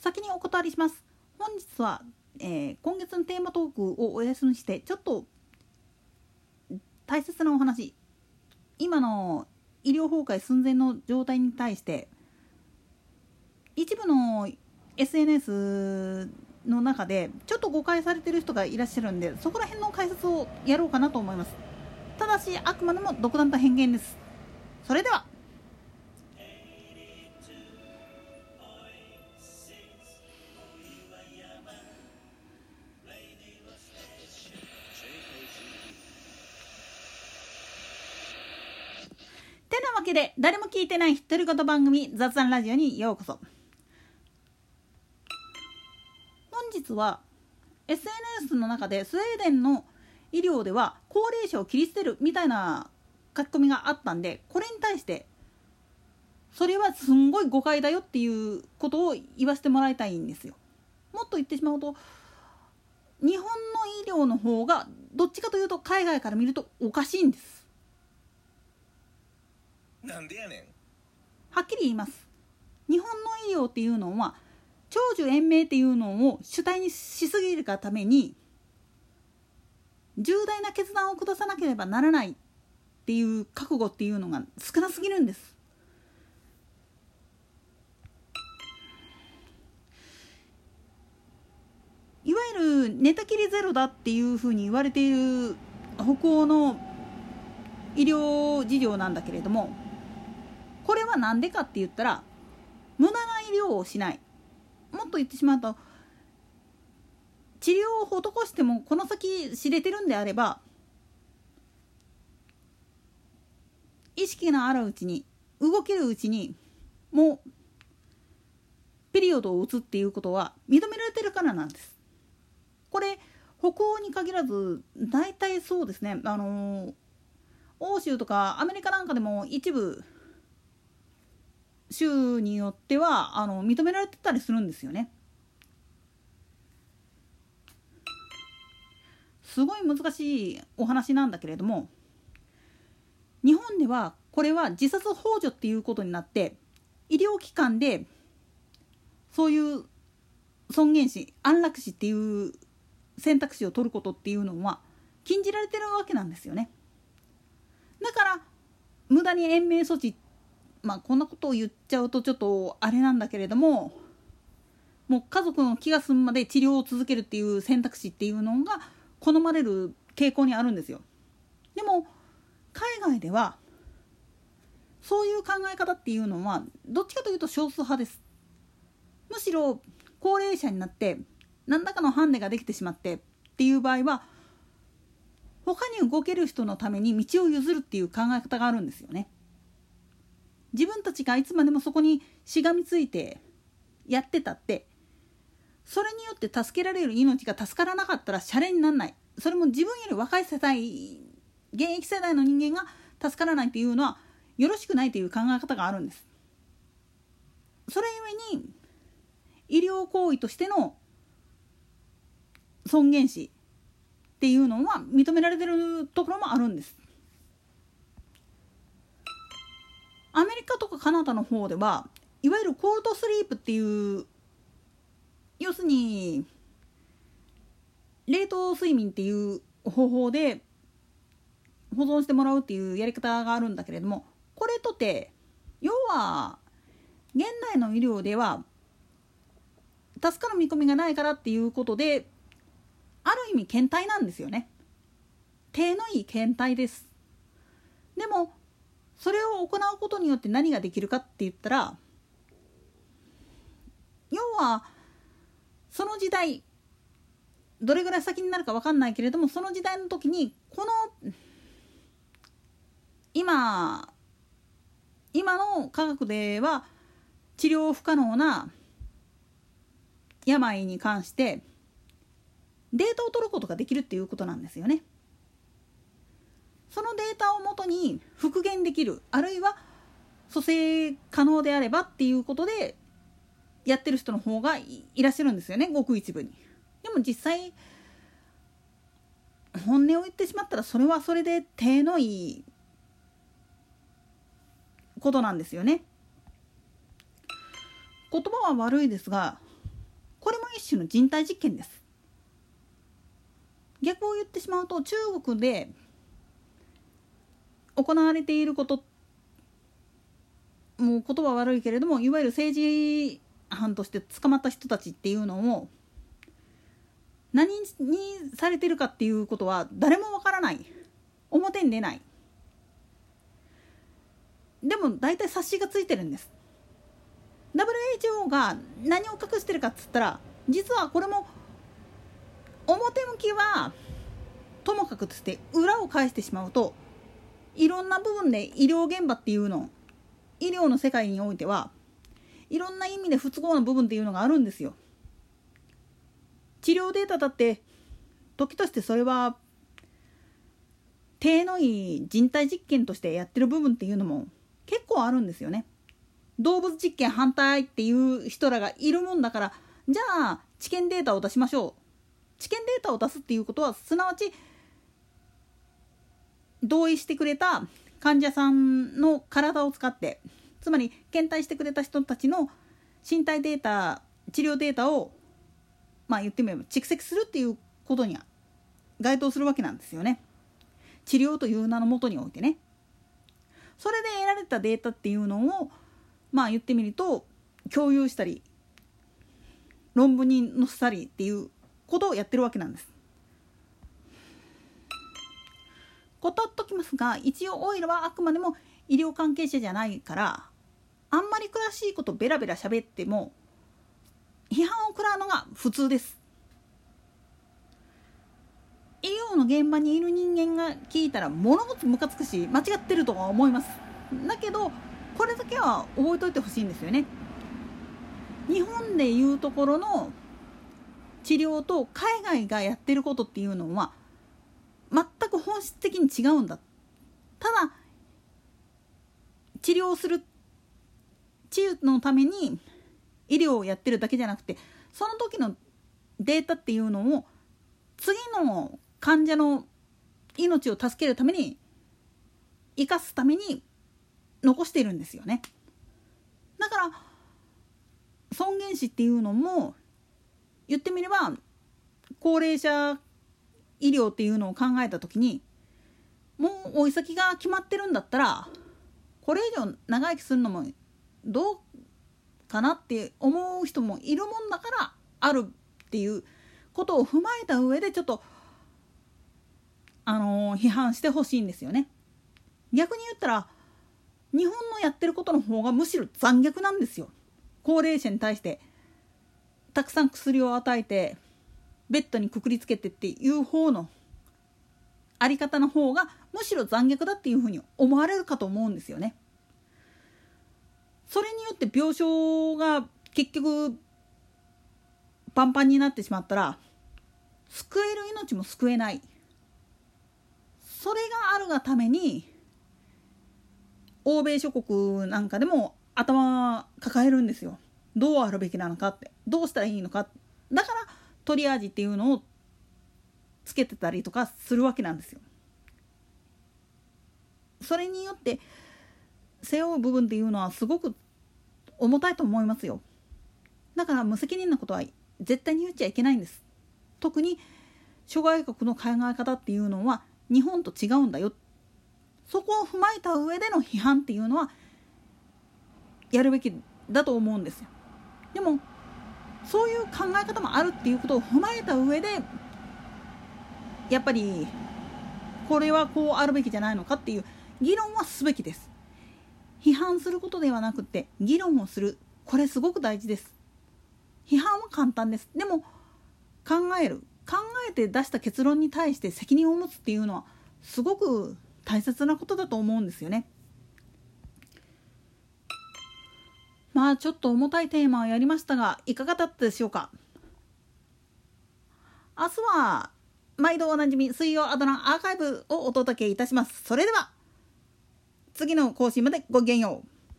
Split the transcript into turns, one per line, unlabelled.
先にお断りします。本日は、えー、今月のテーマトークをお休みしてちょっと大切なお話今の医療崩壊寸前の状態に対して一部の SNS の中でちょっと誤解されてる人がいらっしゃるんでそこら辺の解説をやろうかなと思います。ただしあくまでも独断と偏見です。それではわけで誰も聞いてない独り言番組雑談ラジオにようこそ本日は SNS の中でスウェーデンの医療では高齢者を切り捨てるみたいな書き込みがあったんでこれに対してそれはすんごい誤解だよっていうことを言わせてもらいたいんですよ。もっと言ってしまうと日本の医療の方がどっちかというと海外から見るとおかしいんです。
なんでやねん
はっきり言います。日本の医療っていうのは長寿延命っていうのを主体にしすぎるがために重大な決断を下さなければならないっていう覚悟っていうのが少なすぎるんです。いわゆる寝たきりゼロだっていうふうに言われている北欧の医療事情なんだけれどもは何でかって言ったら無駄な医療をしないもっと言ってしまうと治療を施してもこの先知れてるんであれば意識のあるうちに動けるうちにもうピリオドを打つっていうことは認められてるからなんです。これ北欧に限らず大体そうですねあの欧州とかアメリカなんかでも一部州によってはあの認められてたりするんですよね。すごい難しいお話なんだけれども日本ではこれは自殺幇助っていうことになって医療機関でそういう尊厳死安楽死っていう選択肢を取ることっていうのは禁じられてるわけなんですよね。だから無駄に延命措置まあこんなことを言っちゃうとちょっとあれなんだけれどももう家族の気が済むまで治療を続けるっていう選択肢っていうのが好まれる傾向にあるんですよ。でも海外ではそういう考え方っていうのはどっちかというと少数派です。むしろ高齢者になって何らかのハンデができてしまってっていう場合は他に動ける人のために道を譲るっていう考え方があるんですよね。自分たちがいつまでもそこにしがみついてやってたってそれによって助けられる命が助からなかったらシャレにならないそれも自分より若い世代現役世代の人間が助からないっていうのはよろしくないという考え方があるんです。それゆえに医療行為としての尊厳死っていうのは認められてるところもあるんです。アメリカとかカナダの方ではいわゆるコールドスリープっていう要するに冷凍睡眠っていう方法で保存してもらうっていうやり方があるんだけれどもこれとて要は現代の医療では助かる見込みがないからっていうことである意味検体なんですよね。手のいい検体です。でもそれを行うことによって何ができるかって言ったら要はその時代どれぐらい先になるか分かんないけれどもその時代の時にこの今今の科学では治療不可能な病に関してデータを取ることができるっていうことなんですよね。そのデータをもとに復元できるあるいは蘇生可能であればっていうことでやってる人の方がいらっしゃるんですよねごく一部に。でも実際本音を言ってしまったらそれはそれで手のいいことなんですよね。言葉は悪いですがこれも一種の人体実験です逆を言ってしまうと中国で行われていることもう言葉悪いけれどもいわゆる政治犯として捕まった人たちっていうのを何にされてるかっていうことは誰もわからない。表に出ない。でも大体察しがついてるんです。WHO が何を隠してるかっつったら実はこれも表向きはともかくつって裏を返してしまうといろんな部分で医療現場っていうの医療の世界においてはいろんな意味で不都合な部分っていうのがあるんですよ。治療データだって時としてそれは手のいい人体実験としてやってる部分っていうのも結構あるんですよね。動物実験反対っていう人らがいるもんだからじゃあ治験データを出しましょう治験データを出すっていうことはすなわち同意してくれた患者さんの体を使ってつまり検体してくれた人たちの身体データ治療データをまあ言ってみれば蓄積するっていうことには該当するわけなんですよね。治療という名のもとにおいてね。それで得られたデータっていうのをまあ言ってみると共有したり論文に載せたりっていうことをやってるわけなんです。断っときますが一応オイルはあくまでも医療関係者じゃないからあんまり詳しいことベラベラ喋っても批判を食らうのが普通です。医療の現場にいる人間が聞いたら物事ムカつくし間違ってるとは思います。だけどこれだけは覚えといてほしいんですよね。日本でいうところの治療と海外がやってることっていうのはく本質的に違うんだただ治療する治癒のために医療をやってるだけじゃなくてその時のデータっていうのを次の患者の命を助けるために生かすために残しているんですよね。だから尊厳死っていうのも言ってみれば高齢者医療っていうのを考えた時にもう追い先が決まってるんだったらこれ以上長生きするのもどうかなって思う人もいるもんだからあるっていうことを踏まえた上でちょっとあのー、批判してほしいんですよね。逆に言ったら日本のやってることの方がむしろ残虐なんですよ。高齢者に対してたくさん薬を与えてベッドにくくりつけてっていう方のあり方の方がむしろ残虐だっていうふうに思われるかと思うんですよね。それによって病床が結局パンパンになってしまったら救える命も救えない。それがあるがために欧米諸国なんかでも頭抱えるんですよ。どうあるべきなのかって。どうしたらいいのかだからトリアージっていうのをつけてたりとかするわけなんですよ。それによって背負う部分っていうのはすごく重たいと思いますよ。だから無責任なことは絶対に言っちゃいけないんです。特に諸外国の考え方っていうのは日本と違うんだよ。そこを踏まえた上での批判っていうのはやるべきだと思うんですよ。でもそういう考え方もあるっていうことを踏まえた上でやっぱりこれはこうあるべきじゃないのかっていう議論はすべきです。批判することではなくて議論をする。これすごく大事です。批判は簡単です。でも考える。考えて出した結論に対して責任を持つっていうのはすごく大切なことだと思うんですよね。まあちょっと重たいテーマをやりましたがいかがだったでしょうか？明日は毎度おなじみ水曜アドランアーカイブをお届けいたしますそれでは次の更新までごきげんよう。